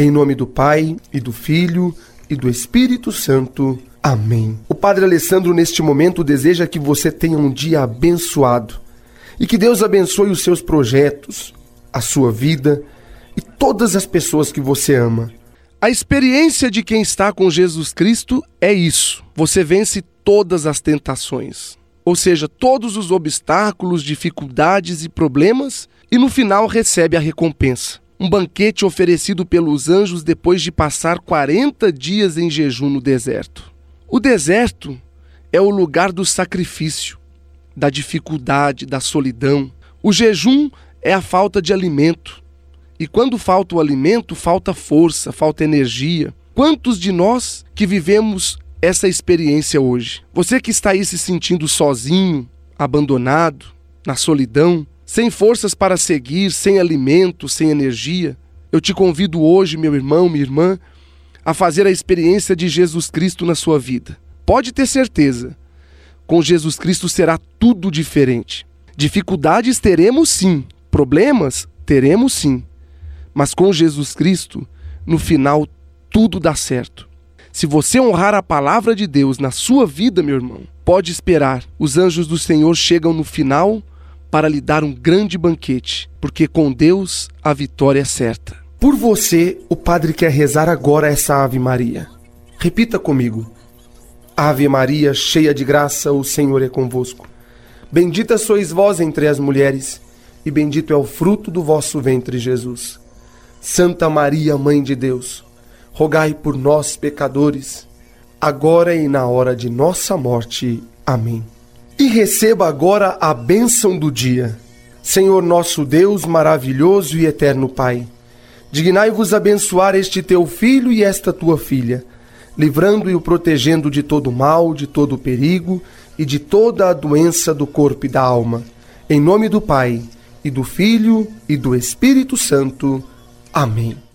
Em nome do Pai, e do Filho, e do Espírito Santo. Amém. O Padre Alessandro, neste momento, deseja que você tenha um dia abençoado e que Deus abençoe os seus projetos, a sua vida e todas as pessoas que você ama. A experiência de quem está com Jesus Cristo é isso. Você vence todas as tentações, ou seja, todos os obstáculos, dificuldades e problemas, e no final recebe a recompensa. Um banquete oferecido pelos anjos depois de passar 40 dias em jejum no deserto. O deserto é o lugar do sacrifício, da dificuldade, da solidão. O jejum é a falta de alimento. E quando falta o alimento, falta força, falta energia. Quantos de nós que vivemos essa experiência hoje? Você que está aí se sentindo sozinho, abandonado, na solidão, sem forças para seguir, sem alimento, sem energia, eu te convido hoje, meu irmão, minha irmã, a fazer a experiência de Jesus Cristo na sua vida. Pode ter certeza, com Jesus Cristo será tudo diferente. Dificuldades teremos sim, problemas teremos sim, mas com Jesus Cristo, no final, tudo dá certo. Se você honrar a palavra de Deus na sua vida, meu irmão, pode esperar. Os anjos do Senhor chegam no final para lhe dar um grande banquete, porque com Deus a vitória é certa. Por você, o Padre quer rezar agora essa Ave Maria. Repita comigo. Ave Maria, cheia de graça, o Senhor é convosco. Bendita sois vós entre as mulheres, e bendito é o fruto do vosso ventre, Jesus. Santa Maria, Mãe de Deus, rogai por nós, pecadores, agora e na hora de nossa morte. Amém. E receba agora a bênção do dia. Senhor nosso Deus, maravilhoso e eterno Pai, dignai-vos abençoar este teu filho e esta tua filha, livrando e o protegendo de todo mal, de todo perigo e de toda a doença do corpo e da alma. Em nome do Pai, e do Filho, e do Espírito Santo. Amém.